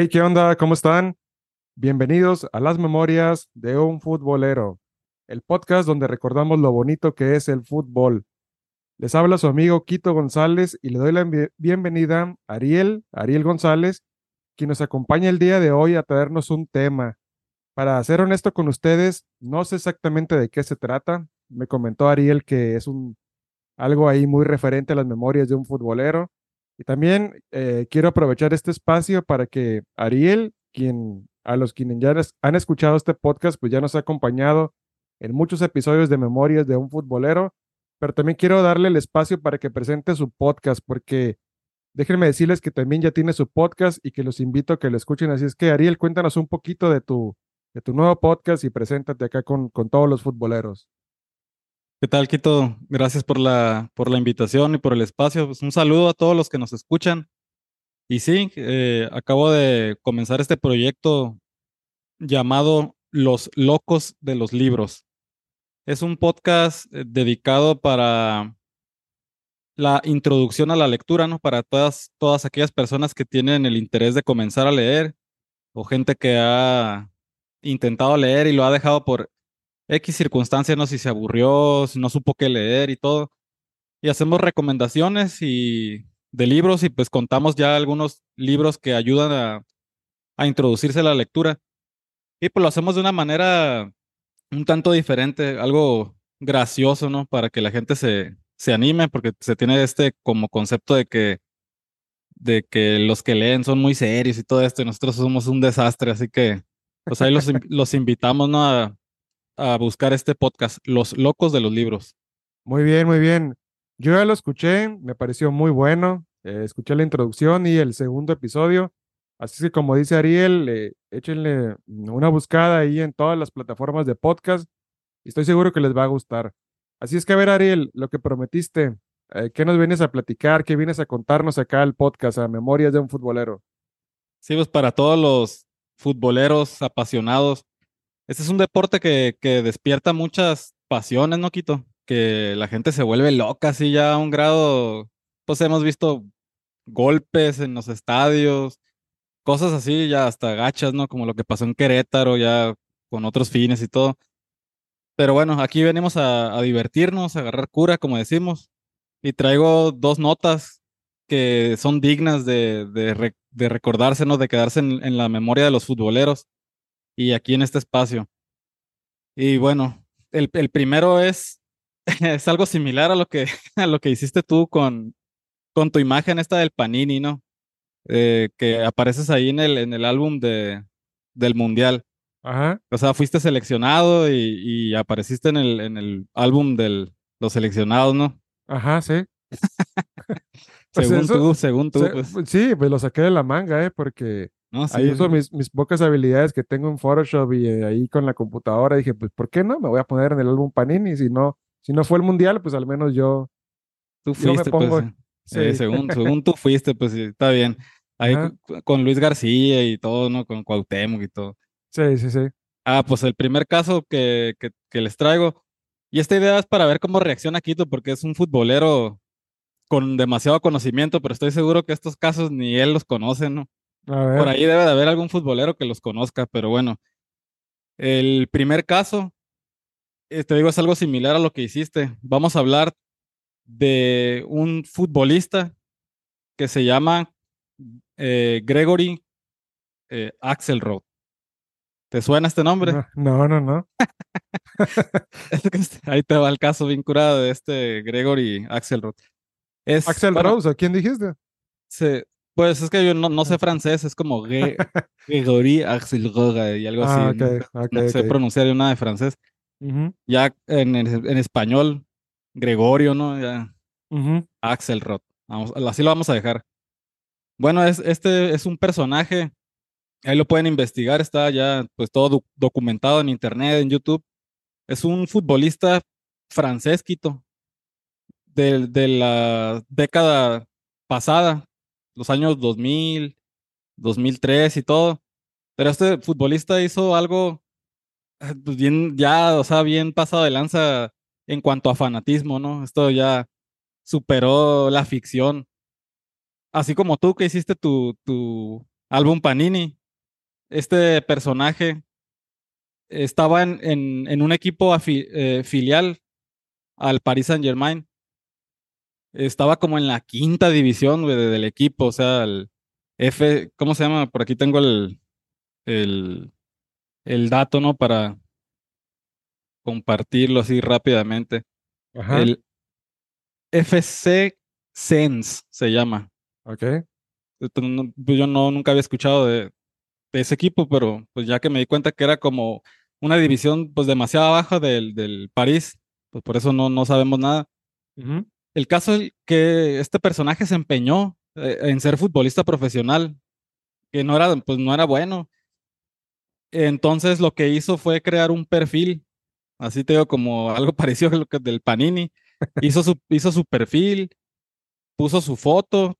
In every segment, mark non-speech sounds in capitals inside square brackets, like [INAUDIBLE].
Hey, ¿qué onda? ¿Cómo están? Bienvenidos a las memorias de un futbolero, el podcast donde recordamos lo bonito que es el fútbol. Les habla su amigo Quito González y le doy la bienvenida a Ariel, Ariel González, quien nos acompaña el día de hoy a traernos un tema. Para ser honesto con ustedes, no sé exactamente de qué se trata. Me comentó Ariel que es algo ahí muy referente a las memorias de un futbolero. Y también eh, quiero aprovechar este espacio para que Ariel, quien a los quienes ya han escuchado este podcast, pues ya nos ha acompañado en muchos episodios de Memorias de un futbolero, pero también quiero darle el espacio para que presente su podcast, porque déjenme decirles que también ya tiene su podcast y que los invito a que lo escuchen. Así es que Ariel, cuéntanos un poquito de tu, de tu nuevo podcast y preséntate acá con, con todos los futboleros. ¿Qué tal, Quito? Gracias por la, por la invitación y por el espacio. Pues un saludo a todos los que nos escuchan. Y sí, eh, acabo de comenzar este proyecto llamado Los Locos de los Libros. Es un podcast eh, dedicado para la introducción a la lectura, ¿no? Para todas, todas aquellas personas que tienen el interés de comenzar a leer o gente que ha intentado leer y lo ha dejado por X circunstancia, no sé si se aburrió, si no supo qué leer y todo. Y hacemos recomendaciones y de libros y pues contamos ya algunos libros que ayudan a, a introducirse a la lectura. Y pues lo hacemos de una manera un tanto diferente, algo gracioso, ¿no? Para que la gente se, se anime, porque se tiene este como concepto de que, de que los que leen son muy serios y todo esto, y nosotros somos un desastre, así que pues ahí los, [LAUGHS] los invitamos, ¿no? A, a buscar este podcast, Los Locos de los Libros. Muy bien, muy bien. Yo ya lo escuché, me pareció muy bueno. eh, escuché la introducción y el segundo episodio. Así que como dice Ariel, eh, échenle una buscada ahí en todas las plataformas de podcast y estoy seguro que les va a gustar. Así es que a ver, Ariel, lo que prometiste, eh, ¿qué nos vienes a platicar? ¿Qué vienes a contarnos acá al podcast, a Memorias de un Futbolero? Sí, pues para todos los futboleros apasionados, este es un deporte que, despierta muchas pasiones, ¿no, Quito? Que la gente se vuelve loca así ya a un grado, pues hemos visto golpes en los estadios, cosas así ya hasta gachas, ¿no? Como lo que pasó en Querétaro ya con otros fines y todo. Pero bueno, aquí venimos a, a divertirnos, a agarrar cura, como decimos, y traigo dos notas que son dignas de, de, de recordarse. De quedarse en la memoria de los futboleros y aquí en este espacio. Y bueno, el, el primero es, [LAUGHS] es algo similar a lo que, [LAUGHS] a lo que hiciste tú con, con tu imagen esta del Panini, ¿no? Eh, que apareces ahí en el, en el álbum de, del Mundial. Ajá, O sea, fuiste seleccionado y, y apareciste en el, en el álbum de los seleccionados, ¿no? ajá, sí. [LAUGHS] Según eso- tú, según tú, Se- pues sí, pues lo saqué de la manga, ¿eh? Porque No, sí, ahí uso mis, mis pocas habilidades que tengo en Photoshop y eh, ahí con la computadora dije, pues, ¿por qué no? Me voy a poner en el álbum Panini. Si no, si no fue el mundial, pues al menos yo, Tú yo me fuiste, pongo. pues. Sí, eh, según, según tú fuiste, pues sí, está bien. Ahí Ajá. con Luis García y todo, ¿no? Con Cuauhtémoc y todo. sí, sí, sí. Ah, pues el primer caso que, que, que les traigo. Y esta idea es para ver cómo reacciona Quito, porque es un futbolero con demasiado conocimiento, pero estoy seguro que estos casos ni él los conoce, ¿no? Por ahí debe de haber algún futbolero que los conozca, pero bueno. El primer caso, eh, te digo, es algo similar a lo que hiciste. Vamos a hablar de un futbolista que se llama eh, Gregory eh, Axelrod. ¿Te suena este nombre? No, no, no. [LAUGHS] Ahí te va el caso bien curado de este Gregory Axelrod. Es, Axel bueno, Rose, ¿a quién dijiste? se- pues es que yo no, no sé francés, es como [LAUGHS] Gre- Gregory Axelrod y algo así. Ah, ¿no? ok, ok, no sé pronunciar yo nada de francés. Ya en, en español, Gregorio, ¿no? Ya, ujú. Axelrod. Vamos, así lo vamos a dejar. Bueno, es, este es un personaje, ahí lo pueden investigar, está ya pues todo doc- documentado en internet, en YouTube. Es un futbolista francés, Quito, de, de la década pasada, los años 2000, 2003 y todo. Pero este futbolista hizo algo eh, pues bien, ya, o sea, bien pasado de lanza en cuanto a fanatismo, ¿no? Esto ya superó la ficción. Así como tú que hiciste tu, tu, álbum Panini. Este personaje estaba en, en, un equipo eh, filial al Paris Saint Germain. Estaba como en la quinta división del equipo, o sea, el F, ¿cómo se llama? Por aquí tengo el, el, el dato, ¿no? Para compartirlo así rápidamente. El FC Sense se llama. Ok. Pues yo no, nunca había escuchado de, ese equipo, pero pues ya que me di cuenta que era como una división pues demasiado baja del, del París, pues por eso no, no sabemos nada. El caso es que este personaje se empeñó eh, en ser futbolista profesional, que no era, pues no era bueno. Entonces lo que hizo fue crear un perfil, así te digo, como algo [LAUGHS] parecido a lo que del Panini. hizo, su, hizo su perfil, puso su foto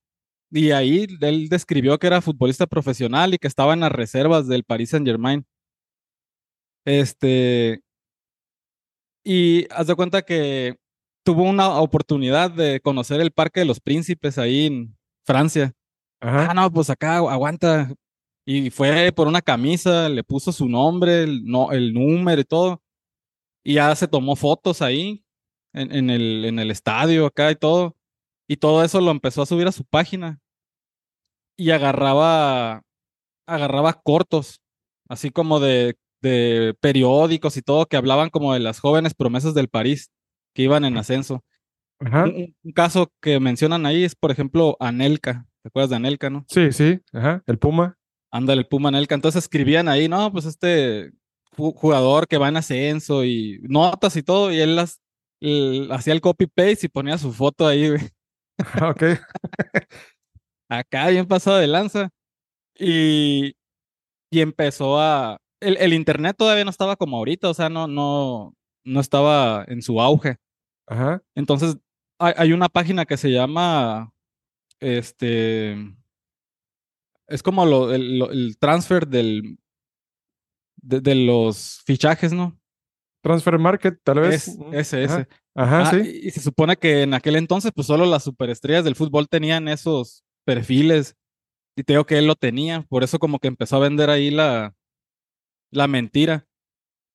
y ahí él describió que era futbolista profesional y que estaba en las reservas del Paris Saint Germain. Este, y haz de cuenta que tuvo una oportunidad de conocer el Parque de los Príncipes ahí en Francia. Ah, no, pues acá aguanta. Y fue por una camisa, le puso su nombre, el, no, el número y todo. Y ya se tomó fotos ahí en, en, el, en el estadio acá y todo. Y todo eso lo empezó a subir a su página. Y agarraba, agarraba cortos, así como de, de periódicos y todo, que hablaban como de las jóvenes promesas del París, que iban en ascenso. Un, caso que mencionan ahí es, por ejemplo, Anelka. ¿Te acuerdas de Anelka, no? Sí, sí, ajá, el Puma. Ándale, el Puma Anelka. Entonces escribían ahí, no, pues este jugador que va en ascenso y notas y todo, y él las hacía el copy-paste y ponía su foto ahí, ok. [LAUGHS] Acá bien pasado de lanza. Y, y empezó a... El, el, internet todavía no estaba como ahorita, o sea, no, no, no estaba en su auge. Ajá. Entonces, hay, hay una página que se llama, este, es como lo, el, el transfer del, de, de, los fichajes, ¿no? Transfer Market, tal vez. Es, ese, ese. Ajá, ah, sí. Y se supone que en aquel entonces, pues solo las superestrellas del fútbol tenían esos perfiles. Y te digo que él lo tenía. Por eso como que empezó a vender ahí la, la mentira.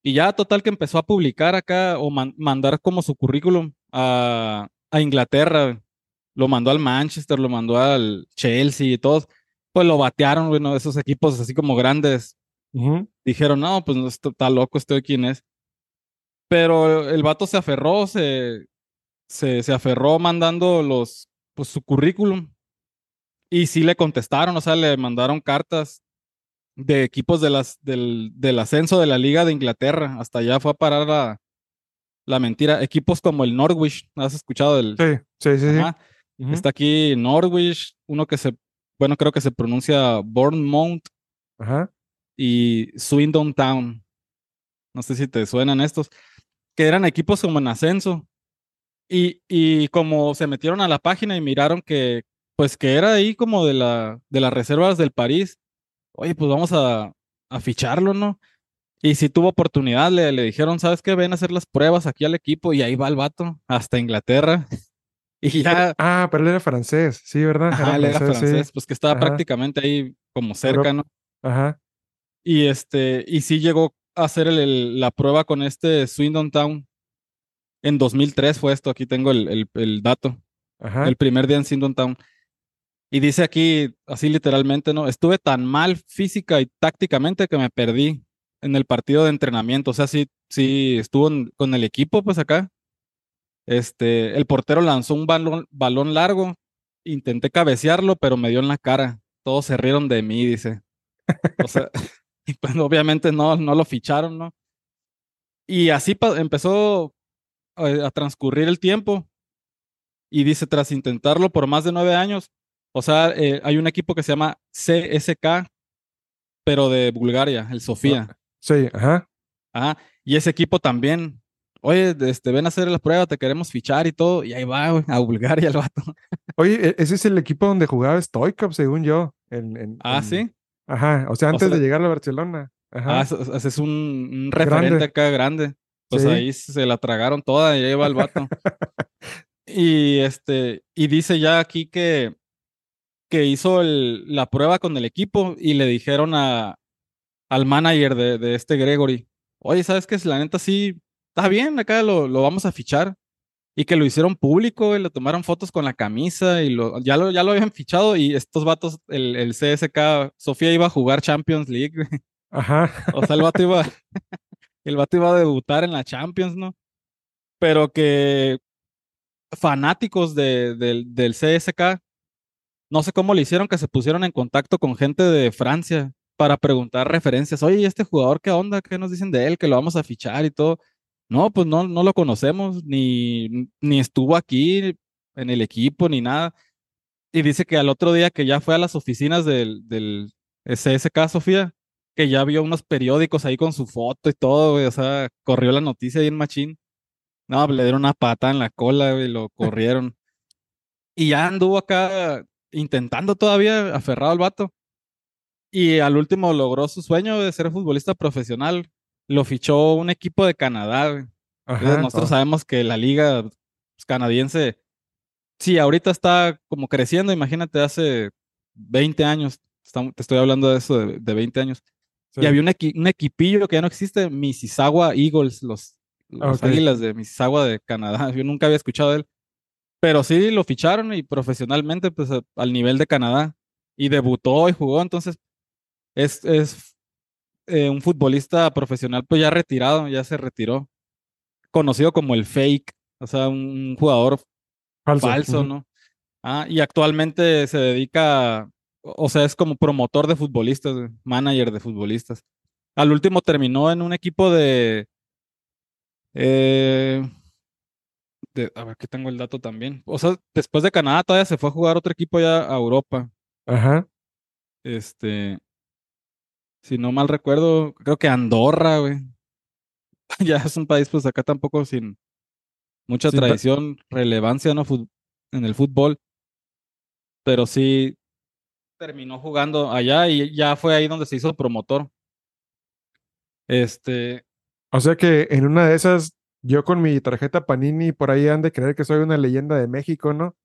Y ya total que empezó a publicar acá o mandar como su currículum a, a Inglaterra. Lo mandó al Manchester, lo mandó al Chelsea y todos. Pues lo batearon, bueno, esos equipos así como grandes. Dijeron, no, pues no está loco, estoy quién es. Pero el vato se aferró, se, se, se aferró mandando los, pues, su currículum. Y sí le contestaron, o sea, le mandaron cartas de equipos de las, del, del ascenso de la Liga de Inglaterra. Hasta allá fue a parar la, la mentira. Equipos como el Norwich, ¿has escuchado del? Sí, sí, sí. Está aquí Norwich, uno que se, bueno, creo que se pronuncia Bournemouth Ajá. y Swindon Town. No sé si te suenan estos que eran equipos como en ascenso. Y, y como se metieron a la página y miraron que, pues que era ahí como de, la, de las reservas del París, oye, pues vamos a, a ficharlo, ¿no? Y si tuvo oportunidad, le, le dijeron, ¿sabes qué? Ven a hacer las pruebas aquí al equipo y ahí va el vato, hasta Inglaterra. [LAUGHS] Y ya. Ah, pero él era francés, sí, ¿verdad? Ah, él era francés, pues que estaba prácticamente ahí como cerca, ¿no? Ajá. Y este, y sí llegó hacer la prueba con este Swindon Town. En 2003 fue esto, aquí tengo el, el, dato. El primer día en Swindon Town. Y dice aquí, así literalmente, ¿no? Estuve tan mal física y tácticamente que me perdí en el partido de entrenamiento. O sea, sí, sí estuvo con el equipo, pues acá. Este, el portero lanzó un balón, balón largo. Intenté cabecearlo, pero me dio en la cara. Todos se rieron de mí, dice. O sea, [LAUGHS] y pues obviamente no, no lo ficharon, ¿no? Y así empezó eh, a, transcurrir el tiempo. Y dice, tras intentarlo por más de nueve años, o sea, eh, hay un equipo que se llama CSK, pero de Bulgaria, el Sofía. Ah, sí, ajá. Ajá. Y ese equipo también, oye, este, ven a hacer la prueba, te queremos fichar y todo. Y ahí va, a Bulgaria [LAUGHS] el vato. Oye, e-, ese es el equipo donde jugaba Stoikov, según yo. En, ah, sí. Ajá, o sea, antes de llegar a Barcelona. Ajá. Ah, es un, referente acá grande. Pues ahí se la tragaron toda y ahí va el vato. [LAUGHS] y este, y dice ya aquí que, que hizo el- la prueba con el equipo y le dijeron a, al manager de, de este Gregory, oye, ¿sabes qué? Si la neta sí, está bien, acá lo, lo vamos a fichar. Y que lo hicieron público, y le tomaron fotos con la camisa y lo, ya, lo, ya lo habían fichado y estos vatos, el, el CSK, Sofía iba a jugar Champions League. Ajá. O sea, el vato iba, el vato iba a debutar en la Champions, ¿no? Pero que fanáticos de, del, del CSK, no sé cómo le hicieron que se pusieron en contacto con gente de Francia para preguntar referencias. Oye, ¿y este jugador qué onda? ¿Qué nos dicen de él? Que lo vamos a fichar y todo. No, pues no, no lo conocemos, ni, ni estuvo aquí en el equipo, ni nada. Y dice que al otro día que ya fue a las oficinas del, del CSK, Sofía, que ya vio unos periódicos ahí con su foto y todo, güey, o sea, corrió la noticia ahí en Machín. No, le dieron una pata en la cola, güey, lo [LAUGHS] corrieron. Y ya anduvo acá intentando todavía, aferrado al vato. Y al último logró su sueño de ser futbolista profesional. Lo fichó un equipo de Canadá. Entonces, nosotros oh, sabemos que la liga pues, canadiense, sí, ahorita está como creciendo, imagínate, hace 20 años, te estoy hablando de eso, de, de 20 años. sí. Y había un, equi- un equipillo que ya no existe, Mississauga Eagles, los, águilas de Mississauga de Canadá. [LAUGHS] Yo nunca había escuchado de él. Pero sí lo ficharon y profesionalmente, pues a- al nivel de Canadá. Y debutó y jugó, entonces es, es eh, un futbolista profesional, pues ya retirado, ya se retiró. Conocido como el fake, o sea, un jugador Falso. falso. ¿no? Ah, y actualmente se dedica, o sea, es como promotor de futbolistas, güey, manager de futbolistas. Al último terminó en un equipo de, eh, de- a ver, aquí tengo el dato también. O sea, después de Canadá todavía se fue a jugar otro equipo ya a Europa. Ajá. Este, si no mal recuerdo, creo que Andorra, güey. [LAUGHS] Ya es un país, pues acá tampoco sin mucha Sin tradición, relevancia, ¿no? Fut- en el fútbol. Pero sí terminó jugando allá y ya fue ahí donde se hizo promotor. Este, O sea que en una de esas, yo con mi tarjeta Panini por ahí han de creer que soy una leyenda de México, ¿no?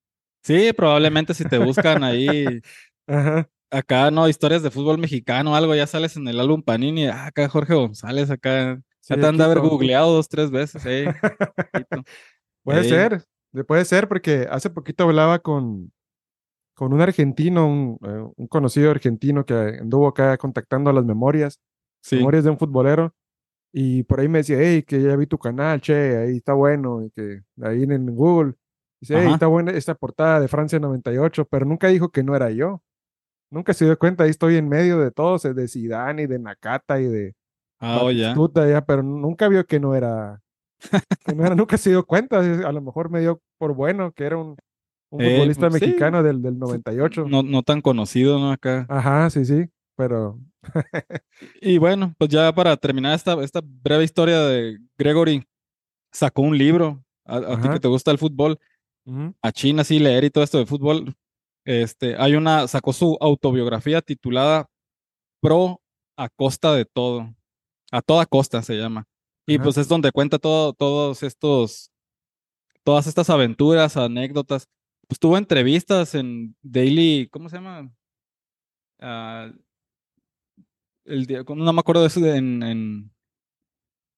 sí, probablemente si te buscan ahí, [LAUGHS] Ajá. acá, ¿no? Historias de fútbol mexicano algo, ya sales en el álbum Panini. Ah, acá Jorge González, acá. Sí, ya te han de haber googleado dos, tres veces, [LAUGHS] eh. Puede ser, de- puede ser, porque hace poquito hablaba con, con un argentino, un, eh, un conocido argentino que anduvo acá contactando a las memorias, Sí. memorias de un futbolero, y por ahí me decía, hey, que ya vi tu canal, che, ahí está bueno, y que ahí en, en Google, dice, hey, está buena esta portada de Francia 98, pero nunca dijo que no era yo. Nunca se dio cuenta, ahí estoy en medio de todos, eh, de Zidane y de Nakata y de Ah, oh, ya. Ya, pero nunca vio que no era, que no era, nunca se dio cuenta, así, a lo mejor me dio por bueno que era un, un Eh, futbolista pues, sí. mexicano del, del 98. No, no tan conocido, ¿no? Acá. Ajá, sí, sí, pero Y bueno, pues ya para terminar esta, esta breve historia de Gregory, sacó un libro. A, a ti que te gusta el fútbol, a China sí leer y todo esto de fútbol. Este, hay una, sacó su autobiografía titulada Pro a costa de todo. A toda costa se llama. Y Ajá. pues es donde cuenta todo, todos estos, todas estas aventuras, anécdotas. Pues tuvo entrevistas en Daily, ¿cómo se llama? Ah, el, no me acuerdo de eso de- en, en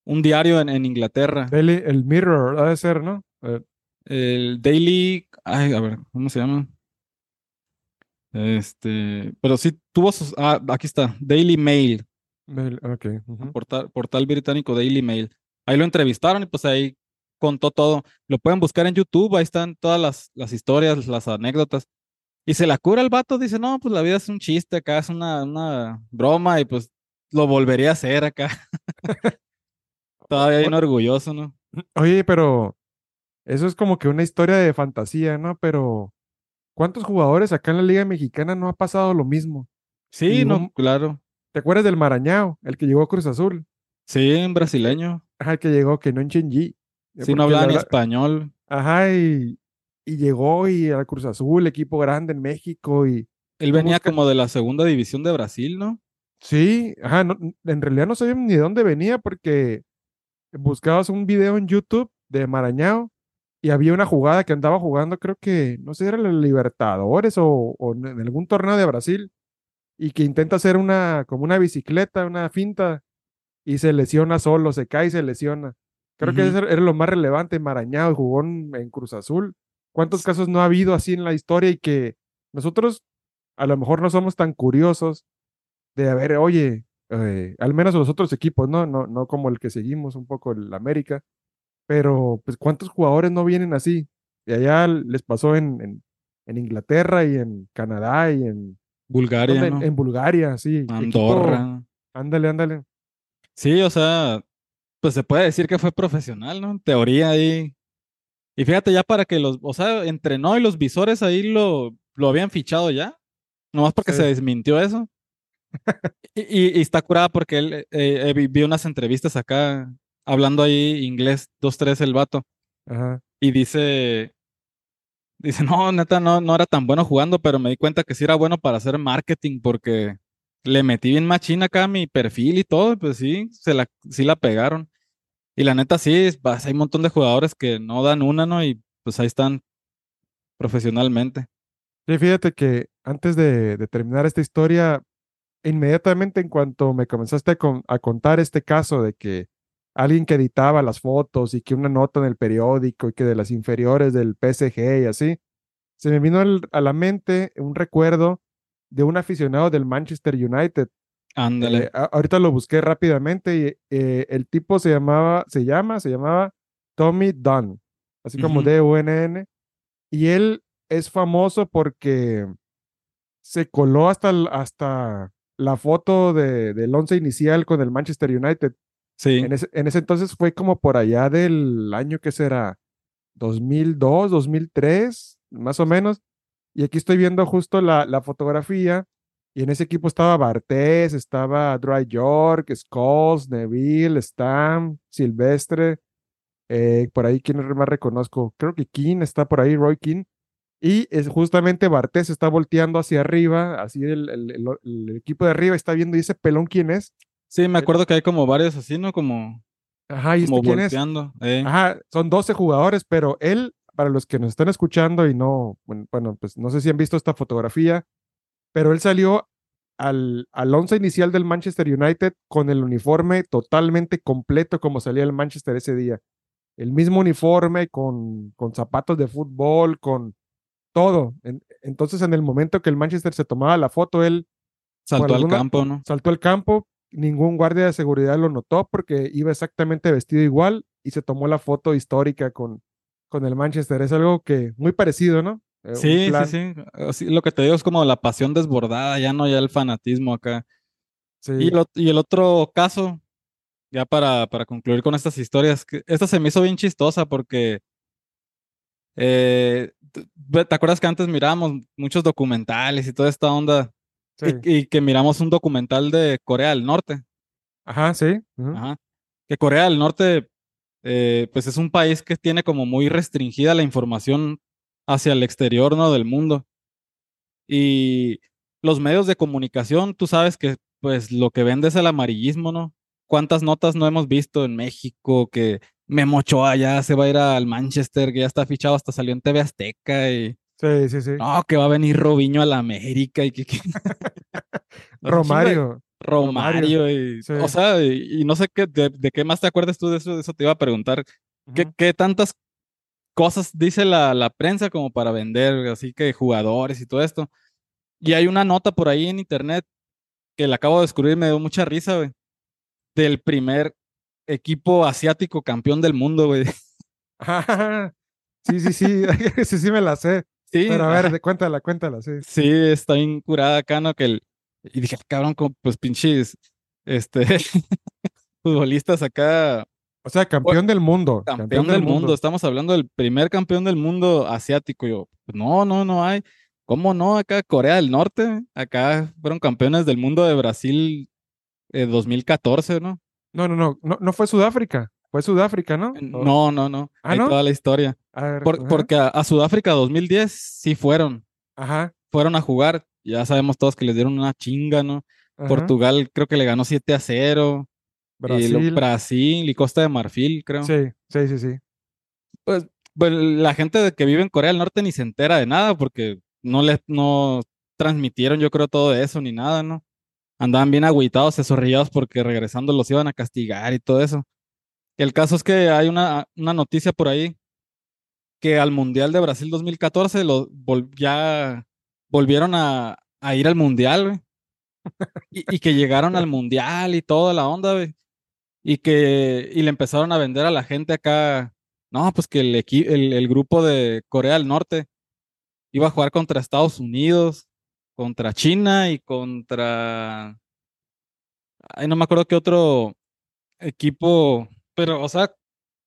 un diario en, en Inglaterra. Daily- el Mirror, ha de ser, ¿no? Eh, El Daily, ay, a ver, ¿cómo se llama? Este, pero sí tuvo sus, ah, aquí está, Daily Mail, del- ok, ujú, portal, portal británico Daily Mail. Ahí lo entrevistaron y pues ahí contó todo. Lo pueden buscar en YouTube, ahí están todas las, las historias, las anécdotas. Y se la cura el vato, dice, no, pues la vida es un chiste acá, es una, una broma y pues lo volvería a hacer acá. [LAUGHS] Todavía bien orgulloso, ¿no? Oye, pero eso es como que una historia de fantasía, ¿no? Pero ¿cuántos jugadores acá en la Liga Mexicana no ha pasado lo mismo? Sí, no, claro. ¿Te acuerdas del Marañao, el que llegó a Cruz Azul? Sí, en brasileño. Ajá, el que llegó, que no en Chenji. Sí, no hablaba ni español. Ajá, y, y llegó y al Cruz Azul, equipo grande en México, y Él venía busca- como de la segunda división de Brasil, ¿no? sí, ajá, no- en realidad no sabía ni de dónde venía porque buscabas un video en YouTube de Marañao y había una jugada que andaba jugando, creo que, no sé, era la Libertadores o, o en algún torneo de Brasil, y que intenta hacer una, como una bicicleta, una finta, y se lesiona solo, se cae y se lesiona. Creo que eso era lo más relevante, Marañao, jugó en, en Cruz Azul. ¿Cuántos casos no ha habido así en la historia y que nosotros a lo mejor no somos tan curiosos de a ver, oye, eh, al menos los otros equipos, ¿no? No, no como el que seguimos un poco el América, pero pues cuántos jugadores no vienen así. Y allá les pasó en, en, en Inglaterra y en Canadá y en, Bulgaria, ¿no? en Bulgaria, sí. equipo- Andorra. ándale, ándale. Sí, o sea, pues se puede decir que fue profesional, ¿no? En teoría ahí. Y fíjate ya para que los, o sea, entrenó y los visores ahí lo, lo habían fichado ya. Nomás porque Sí. se desmintió eso. Y, y- y está curada porque él eh, eh, vi unas entrevistas acá hablando ahí inglés, dos, tres el vato. Ajá. Y dice, dice, no, neta, no, no era tan bueno jugando, pero me di cuenta que sí era bueno para hacer marketing porque le metí bien machina acá a mi perfil y todo, pues sí, se la, sí la pegaron. Y la neta sí, hay un montón de jugadores que no dan una, ¿no? Y pues ahí están profesionalmente. Sí, fíjate que antes de, terminar esta historia, inmediatamente en cuanto me comenzaste a, con- a contar este caso de que alguien que editaba las fotos y que una nota en el periódico y que de las inferiores del PSG y así, se me vino a la mente un recuerdo de un aficionado del Manchester United. Ándale. Eh, ahorita lo busqué rápidamente y eh, el tipo se llamaba, se llama, se llamaba Tommy Dunn, así como Ujú. D-U-N-N, y él es famoso porque se coló hasta, hasta la foto de, del once inicial con el Manchester United. sí. En ese, en ese entonces fue como por allá del año que será 2002, 2003, más o menos. Y aquí estoy viendo justo la, la fotografía. Y en ese equipo estaba Bartés, estaba Dry York, Scholes, Neville, Stam, Silvestre. eh, por ahí, ¿quién más reconozco? Creo que King está por ahí, Roy King. Y es justamente Bartés está volteando hacia arriba, así el, el- el- el equipo de arriba está viendo, ¿y ese pelón quién es? Sí, me acuerdo que hay como varios así, ¿no? Como, Ajá, ¿y este como quién es? volteando. eh. Ajá, son 12 jugadores, pero él, para los que nos están escuchando y no, bueno, bueno, pues no sé si han visto esta fotografía, pero él salió al, al once inicial del Manchester United con el uniforme totalmente completo como salía el Manchester ese día. El mismo uniforme con, con zapatos de fútbol, con todo. En- entonces, en el momento que el Manchester se tomaba la foto, él Saltó al campo, ¿no? saltó al campo, ningún guardia de seguridad lo notó porque iba exactamente vestido igual y se tomó la foto histórica con, con el Manchester. Es algo que muy parecido, ¿no? Eh, Sí, sí, plan- sí. Así, lo que te digo es como la pasión desbordada, ya no ya el fanatismo acá. sí. Y el, ot- y el otro caso, ya para, para concluir con estas historias, que esta se me hizo bien chistosa porque, eh, ¿te acuerdas que antes mirábamos muchos documentales y toda esta onda? sí. Y, y que miramos un documental de Corea del Norte. Ajá, sí. Ajá. Que Corea del Norte, eh, pues es un país que tiene como muy restringida la información hacia el exterior, ¿no? Del mundo. Y los medios de comunicación, tú sabes que pues lo que vende es el amarillismo, ¿no? ¿Cuántas notas no hemos visto en México que Memo Ochoa ya se va a ir al Manchester, que ya está fichado, hasta salió en TV Azteca y Sí, sí, sí. no, que va a venir Robinho a la América y que, que- [LAUGHS] Romario. Romario y, Sí. o sea, y, y no sé qué, de, de qué más te acuerdas tú de eso, de eso te iba a preguntar. ¿Qué, qué tantas cosas dice la, la prensa como para vender, así que jugadores y todo esto? Y hay una nota por ahí en internet que la acabo de descubrir me dio mucha risa, güey, del primer equipo asiático campeón del mundo, güey. [LAUGHS] [LAUGHS] Sí, sí, sí. [LAUGHS] sí, sí me la sé. Sí, Pero a ver, cuéntala, cuéntala, sí. Sí, está bien curada acá, ¿no? Que el, y dije, cabrón, como, pues pinches, este, futbolistas acá, O sea, campeón del mundo. campeón, del mundo. Estamos hablando del primer campeón del mundo asiático. Yo, no, no, no hay. ¿Cómo no? Acá Corea del Norte, acá fueron campeones del mundo de Brasil eh, 2014, ¿no? No, no, no, no, no fue Sudáfrica. Fue Sudáfrica, ¿no? O- No, no, no. ¿Ah, Hay no? toda la historia. A ver, Por- ajá, porque a, a Sudáfrica 2010 sí fueron, Ajá, fueron a jugar. Ya sabemos todos que les dieron una chinga, ¿no? ajá. Portugal creo que le ganó 7 a 0. Y Brasil. Brasil y Costa de Marfil, creo. Sí, sí, sí, sí. Pues pues, la gente que vive en Corea del Norte ni se entera de nada porque no les no transmitieron, yo creo, todo eso ni nada, ¿no? Andaban bien agüitados, esorrillados porque regresando los iban a castigar y todo eso. El caso es que hay una, una noticia por ahí que al Mundial de Brasil 2014 lo, ya volvieron a, a ir al Mundial, güey. [LAUGHS] y, y, que llegaron al Mundial y toda la onda, güey. Y que y le empezaron a vender a la gente acá. No, pues que el, el, el grupo de Corea del Norte iba a jugar contra Estados Unidos, contra China y contra. Ay, no me acuerdo qué otro equipo, pero, o sea,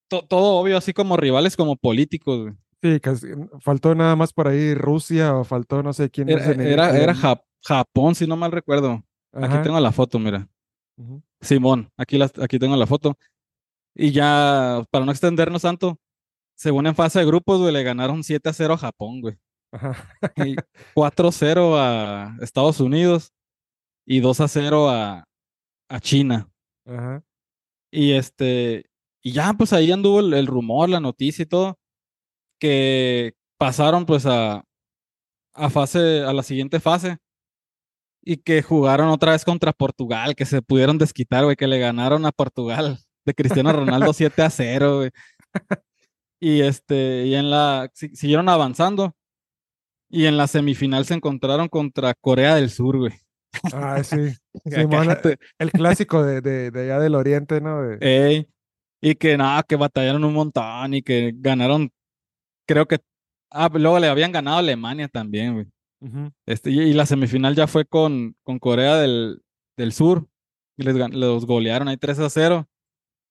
todo obvio, así como rivales, como políticos, güey. Sí, casi, faltó nada más por ahí Rusia o faltó no sé quién. Era, era, era Japón, si no mal recuerdo. Aquí tengo la foto, mira. Simón, aquí, aquí tengo la foto. Y ya, para no extendernos tanto, según en fase de grupos, güey, le ganaron 7 a 0 a Japón, güey. Y [LAUGHS] 4 a 0 a Estados Unidos y 2 a 0 a, a China. Ajá. Y este, y ya, pues ahí anduvo el, rumor, la noticia y todo, que pasaron pues a, a fase, a la siguiente fase y que jugaron otra vez contra Portugal, que se pudieron desquitar, güey, que le ganaron a Portugal de Cristiano Ronaldo [LAUGHS] 7 a 0, güey. Y este, y en la, siguieron avanzando. Y en la semifinal se encontraron contra Corea del Sur, güey. Ah, sí. [LAUGHS] el clásico de, de, de, allá del oriente, ¿no? Ey, y que nada, que batallaron un montón y que ganaron, creo que, ah, luego le habían ganado a Alemania también, güey. Este, y, la semifinal ya fue con, con Corea del, del Sur. Y les, los golearon ahí 3 a 0.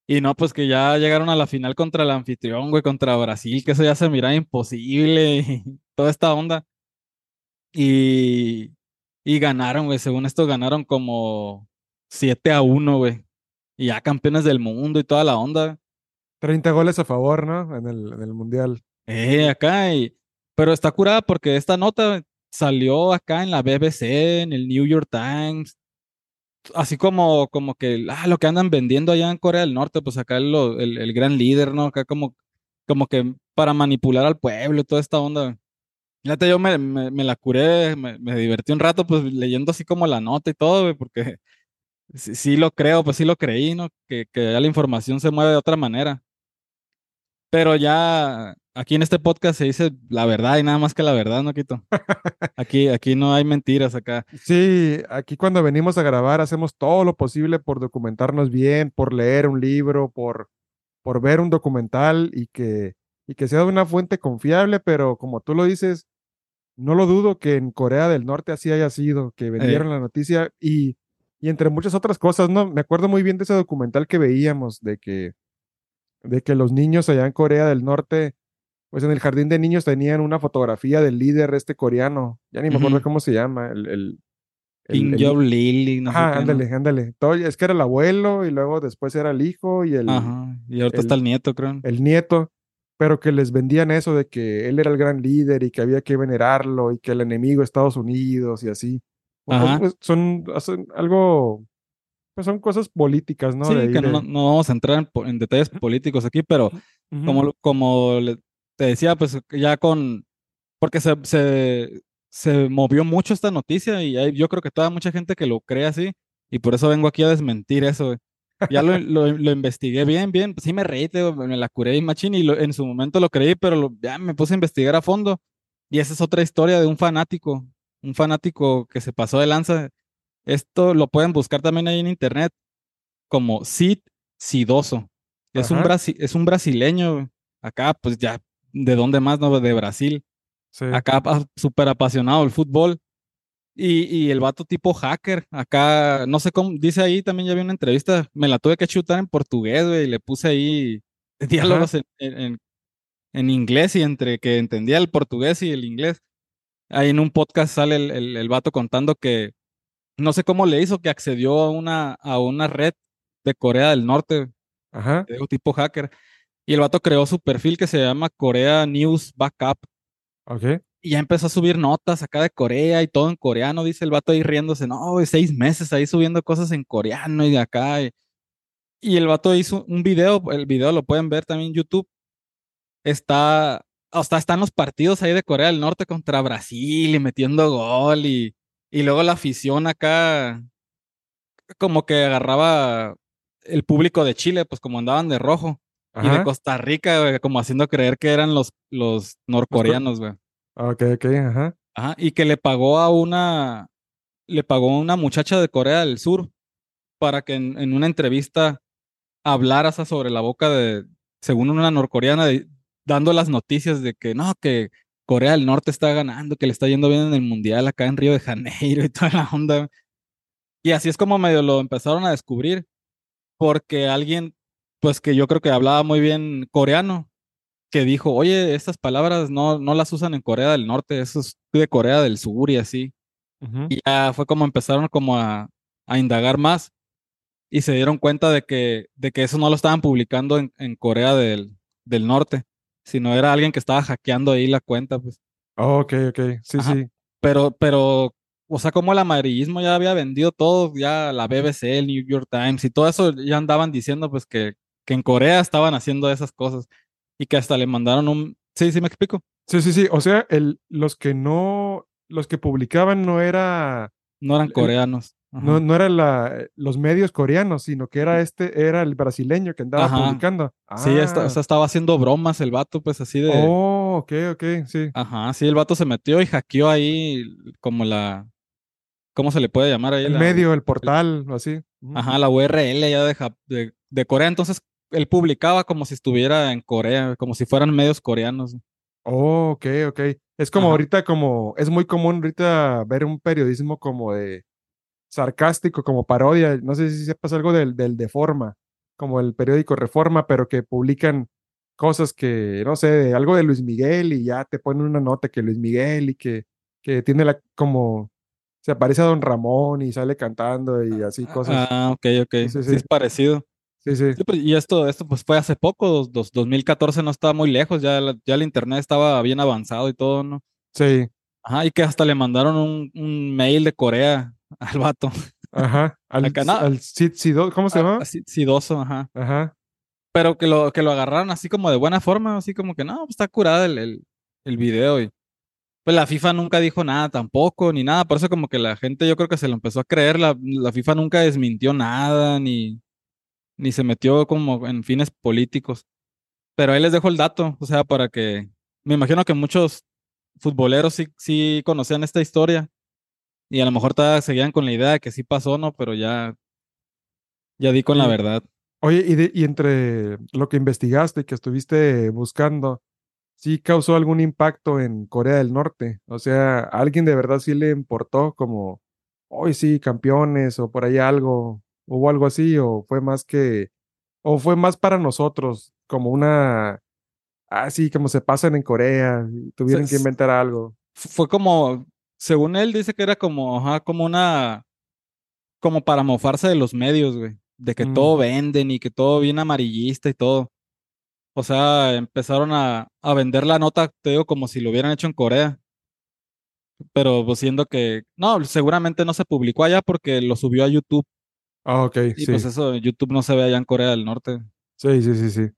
Y no, pues que ya llegaron a la final contra el anfitrión, güey, contra Brasil, que eso ya se mira imposible y [LAUGHS] toda esta onda. Y, y ganaron, güey, según esto ganaron como 7 a 1, güey. Y ya campeones del mundo y toda la onda. 30 goles a favor, ¿no? En el, en el Mundial. Eh, acá. Y, pero está curada porque esta nota salió acá en la BBC, en el New York Times. Así como, como que, ah, lo que andan vendiendo allá en Corea del Norte, pues acá el, el, gran líder, ¿no? Acá como, como que para manipular al pueblo y toda esta onda. Fíjate, yo me, me, la curé, me, me, divertí un rato, pues leyendo así como la nota y todo, porque [LAUGHS] sí, lo creo, pues sí lo creí, ¿no? Que, que ya la información se mueve de otra manera. Pero ya aquí en este podcast se dice la verdad y nada más que la verdad, ¿no, Quito? [LAUGHS] Aquí, aquí no hay mentiras acá. Sí, aquí cuando venimos a grabar hacemos todo lo posible por documentarnos bien, por leer un libro, por, por ver un documental y que, y que sea de una fuente confiable, pero como tú lo dices, no lo dudo que en Corea del Norte así haya sido, que vendieron la noticia y y entre muchas otras cosas, ¿no? Me acuerdo muy bien de ese documental que veíamos, de que, de que los niños allá en Corea del Norte, pues en el jardín de niños tenían una fotografía del líder este coreano, ya ni me acuerdo cómo se llama, el... el, Kim Jong Lily, no ah, ándale, ándale. Todo, es que era el abuelo y luego después era el hijo y el... Ajá, y ahorita está el nieto, creo. El nieto, pero que les vendían eso de que él era el gran líder y que había que venerarlo y que el enemigo Estados Unidos y así. Pues, son algo, pues son cosas políticas, ¿no? Sí, que no, no, vamos a entrar en, detalles políticos aquí, pero como, como te decía, pues ya con, porque se, se, se movió mucho esta noticia y hay, yo creo que toda mucha gente que lo cree así y por eso vengo aquí a desmentir eso. Ya lo, lo, lo, investigué bien, bien, sí me reí, me la curé y machín y en su momento lo creí, pero ya me puse a investigar a fondo y esa es otra historia de un fanático un fanático que se pasó de lanza. Esto lo pueden buscar también ahí en internet como Sid Sidoso. Es un, es un brasileño, acá pues ya, ¿de dónde más? No? De Brasil. Acá súper apasionado del fútbol. Y, y, el vato tipo hacker, acá, no sé cómo, dice ahí también ya vi una entrevista, me la tuve que chutar en portugués, güey, y le puse ahí diálogos en, en, en, inglés y entre que entendía el portugués y el inglés. Ahí en un podcast sale el, el, vato contando que no sé cómo le hizo que accedió a una, a una red de Corea del Norte, Ajá. tipo hacker, y el vato creó su perfil que se llama Corea News Backup. Ok. Y ya empezó a subir notas acá de Corea y todo en coreano, dice el vato ahí riéndose, no, seis meses ahí subiendo cosas en coreano y de acá. Y, y el vato hizo un video, el video lo pueden ver también en YouTube, está, hasta están los partidos ahí de Corea del Norte contra Brasil y metiendo gol y, y luego la afición acá como que agarraba el público de Chile, pues como andaban de rojo. Y de Costa Rica, güey, como haciendo creer que eran los, los norcoreanos, güey. Ok, ok, ajá. Ajá, y que le pagó a una, le pagó a una muchacha de Corea del Sur para que en, una entrevista hablara sobre la boca de, según una norcoreana, dando las noticias de que no, que Corea del Norte está ganando, que le está yendo bien en el mundial acá en Río de Janeiro y [LAUGHS] toda la onda. Y así es como medio lo empezaron a descubrir, porque alguien, pues que yo creo que hablaba muy bien coreano, que dijo, oye, estas palabras no, no las usan en Corea del Norte, eso es de Corea del Sur y así. Y ya fue como empezaron como a, a, indagar más y se dieron cuenta de que, de que eso no lo estaban publicando en, en Corea del, del, Norte, sino era alguien que estaba hackeando ahí la cuenta, pues. Oh, ok, ok, sí, sí. Pero, pero, o sea, como el amarillismo ya había vendido todo, ya la BBC, el New York Times y todo eso ya andaban diciendo pues que, que en Corea estaban haciendo esas cosas y que hasta le mandaron un... Sí, sí, me explico. Sí, sí, sí. O sea, el, los que no, los que publicaban no era... No eran coreanos. No, no eran la, los medios coreanos, sino que era este, era el brasileño que andaba publicando. Sí, o sea, ah. estaba haciendo bromas el vato, pues así de. Oh, ok, ok, sí. Ajá, sí, el vato se metió y hackeó ahí como la. ¿Cómo se le puede llamar ahí? El medio, el portal, o así. Ajá, la URL ya de, de, de Corea. Entonces él publicaba como si estuviera en Corea, como si fueran medios coreanos. Oh, ok, ok. Es como ahorita, como, es muy común ahorita ver un periodismo como de sarcástico, como parodia. No sé si sepas algo del, del Deforma, como el periódico Reforma, pero que publican cosas que, no sé, algo de Luis Miguel y ya te ponen una nota que Luis Miguel y que, que tiene la, como, se aparece a Don Ramón y sale cantando y así cosas. Ah, ok, ok. Sí, es parecido. Sí, sí. Pues, y esto, esto pues fue hace poco, dos, 2014 no estaba muy lejos, ya, ya el internet estaba bien avanzado y todo, ¿no? Sí. Ajá, y que hasta le mandaron un, un mail de Corea [LAUGHS] al vato. Ajá, al, al ¿cómo se llama? Sidoso, ajá. Ajá. Pero que lo, que lo agarraron así como de buena forma, así como que no, pues está curado el, el, el video y pues la FIFA nunca dijo nada tampoco, ni nada, por eso como que la gente yo creo que se lo empezó a creer, la, la FIFA nunca desmintió nada, ni, ni se metió como en fines políticos. Pero ahí les dejo el dato, o sea, para que me imagino que muchos futboleros sí, sí conocían esta historia y a lo mejor seguían con la idea de que sí pasó, ¿no? Pero ya, ya di con la verdad. Oye, y, y entre lo que investigaste y que estuviste buscando, ¿sí causó algún impacto en Corea del Norte? O sea, ¿a alguien de verdad sí le importó como, hoy sí, campeones o por ahí algo? ¿Hubo algo así o fue más que, o fue más para nosotros como una, así como se pasan en Corea, tuvieron que inventar algo? Fue como, según él dice que era como, ajá, como una, como para mofarse de los medios, güey, de que todo mm. venden y que todo viene amarillista y todo. O sea, empezaron a, a vender la nota, te digo, como si lo hubieran hecho en Corea pero pues siendo que no, seguramente no se publicó allá porque lo subió a YouTube. Ah, ok. Y pues eso, YouTube no se ve allá en Corea del Norte. Sí, sí, sí, sí.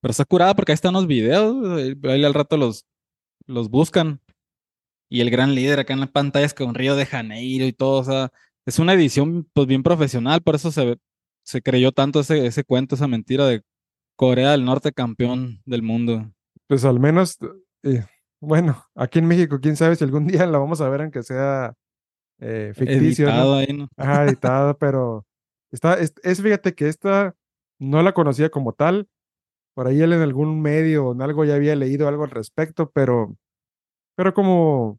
Pero está curada porque ahí están los videos, ahí al rato los, los buscan. Y el gran líder acá en la pantalla es con Río de Janeiro y todo, o sea, es una edición pues bien profesional, por eso se, se creyó tanto ese, ese cuento, esa mentira de Corea del Norte campeón del mundo. Pues al menos, eh, bueno, aquí en México, quién sabe si algún día la vamos a ver aunque sea eh, ficticio. Editado ahí, ¿no? Ajá, editado, [LAUGHS] pero Está, es, fíjate que esta no la conocía como tal. Por ahí él en algún medio o en algo ya había leído algo al respecto, pero, pero como,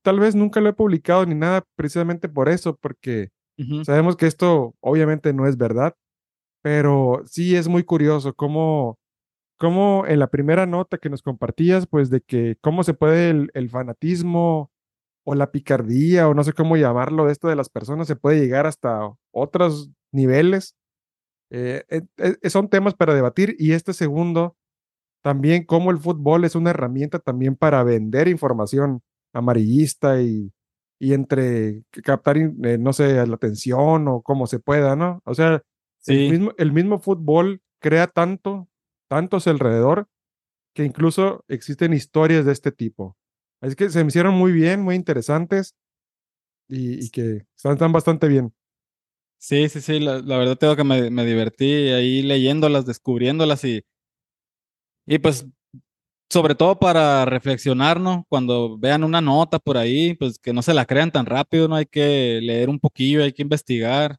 tal vez nunca lo he publicado ni nada precisamente por eso, porque sabemos que esto obviamente no es verdad, pero sí es muy curioso cómo, cómo en la primera nota que nos compartías, pues de que cómo se puede el, el fanatismo o la picardía o no sé cómo llamarlo de esto de las personas se puede llegar hasta otros niveles. Eh, eh, eh, son temas para debatir y este segundo también cómo el fútbol es una herramienta también para vender información amarillista y, y entre captar, no sé, la atención o como se pueda, ¿no? O sea, el, mismo, el mismo fútbol crea tanto, tantos alrededor que incluso existen historias de este tipo. Así que se me hicieron muy bien, muy interesantes y, que están, bastante bien. Sí, sí, sí, la, verdad tengo que me, me, divertí ahí leyéndolas, descubriéndolas y, y pues sobre todo para reflexionar, ¿no? Cuando vean una nota por ahí, pues que no se la crean tan rápido, ¿no? Hay que leer un poquillo, hay que investigar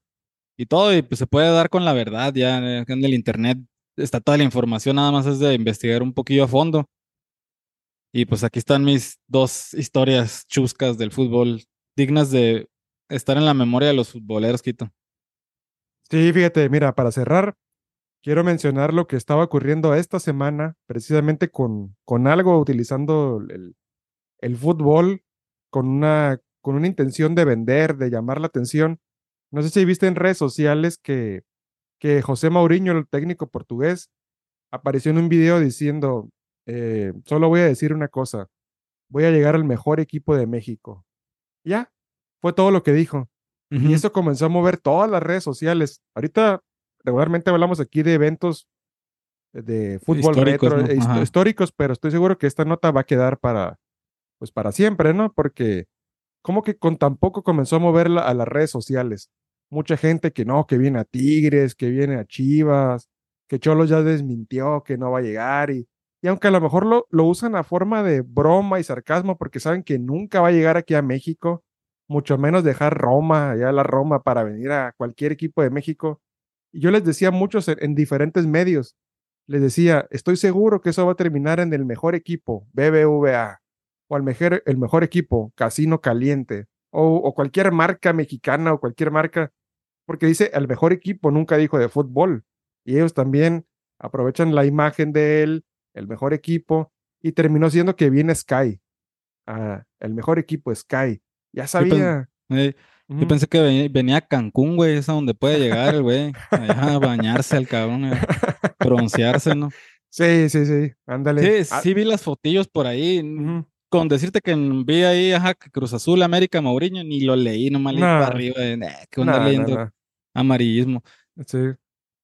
y todo, y pues se puede dar con la verdad, ya en el internet está toda la información, nada más es de investigar un poquillo a fondo. Y pues aquí están mis dos historias chuscas del fútbol, dignas de estar en la memoria de los futboleros, Quito. Sí, fíjate, mira, para cerrar, quiero mencionar lo que estaba ocurriendo esta semana, precisamente con, con algo utilizando el, el fútbol, con una, con una intención de vender, de llamar la atención. No sé si viste en redes sociales que, que José Mourinho, el técnico portugués, apareció en un video diciendo, eh, solo voy a decir una cosa, voy a llegar al mejor equipo de México. Ya, fue todo lo que dijo. Y eso comenzó a mover todas las redes sociales. Ahorita regularmente hablamos aquí de eventos de fútbol históricos, retro, históricos, pero estoy seguro que esta nota va a quedar para, pues para siempre, ¿no? Porque como que con tan poco comenzó a moverla a las redes sociales. Mucha gente que no, que viene a Tigres, que viene a Chivas, que Cholo ya desmintió que no va a llegar y, y aunque a lo mejor lo, lo usan a forma de broma y sarcasmo porque saben que nunca va a llegar aquí a México, mucho menos dejar Roma, ya la Roma para venir a cualquier equipo de México. Y yo les decía a muchos en, diferentes medios, les decía, estoy seguro que eso va a terminar en el mejor equipo, BBVA, o mejor, el mejor equipo, Casino Caliente, o, cualquier marca mexicana o cualquier marca, porque dice el mejor equipo, nunca dijo de fútbol. Y ellos también aprovechan la imagen de él, el mejor equipo, y terminó siendo que viene Sky. Ah, el mejor equipo Sky. Ya sabía. Yo, pensé que venía, a Cancún, güey, es a donde puede llegar el güey. a bañarse al cabrón, eh, broncearse, ¿no? [LAUGHS] Sí, sí, sí, ándale. Sí, ah sí vi las fotillos por ahí con decirte que vi ahí, ajá, Cruz Azul, América, Mauriño, ni lo leí, nomás leí para arriba, eh, que onda leyendo amarillismo. Sí.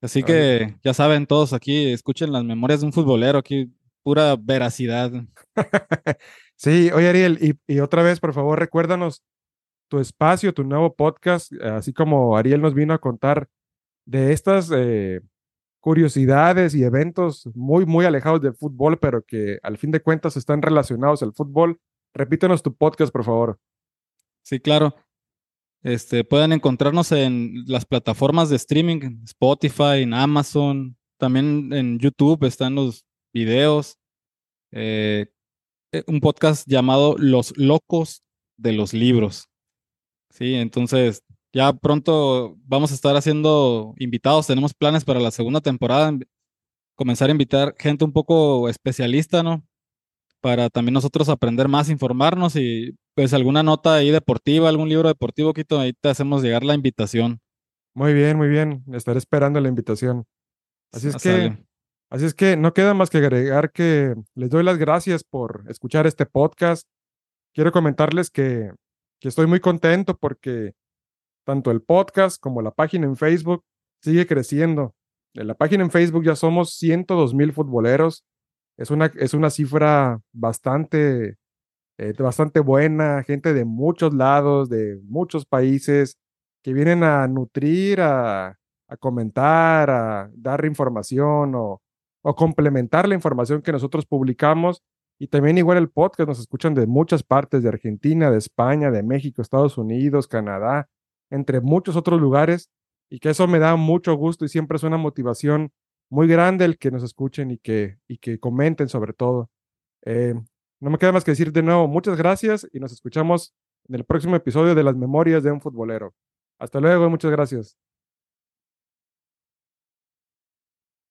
Así que ya saben todos aquí, escuchen las memorias de un futbolero, aquí pura veracidad. [LAUGHS] sí, oye Ariel, y, y, otra vez, por favor, recuérdanos tu espacio, tu nuevo podcast, así como Ariel nos vino a contar de estas eh, curiosidades y eventos muy, muy alejados del fútbol, pero que al fin de cuentas están relacionados al fútbol. Repítanos tu podcast, por favor. Sí, claro. Este, pueden encontrarnos en las plataformas de streaming, Spotify, en Amazon, también en YouTube están los videos. Eh, eh, un podcast llamado Los Locos de los Libros. Sí, entonces ya pronto vamos a estar haciendo invitados, tenemos planes para la segunda temporada, comenzar a invitar gente un poco especialista, ¿no? Para también nosotros aprender más, informarnos y pues alguna nota ahí deportiva, algún libro deportivo, Quito, ahí te hacemos llegar la invitación. Muy bien, muy bien, estaré esperando la invitación. Así es que, así es que no queda más que agregar que les doy las gracias por escuchar este podcast. Quiero comentarles que, que estoy muy contento porque tanto el podcast como la página en Facebook sigue creciendo. En la página en Facebook ya somos 102 mil futboleros. Es una, es una cifra bastante, eh, bastante buena. Gente de muchos lados, de muchos países, que vienen a nutrir, a, a comentar, a dar información o, o complementar la información que nosotros publicamos. Y también igual el podcast nos escuchan de muchas partes, de Argentina, de España, de México, Estados Unidos, Canadá, entre muchos otros lugares y que eso me da mucho gusto y siempre es una motivación muy grande el que nos escuchen y que, y que comenten sobre todo. Eh, no me queda más que decir de nuevo muchas gracias y nos escuchamos en el próximo episodio de las memorias de un futbolero. Hasta luego y muchas gracias.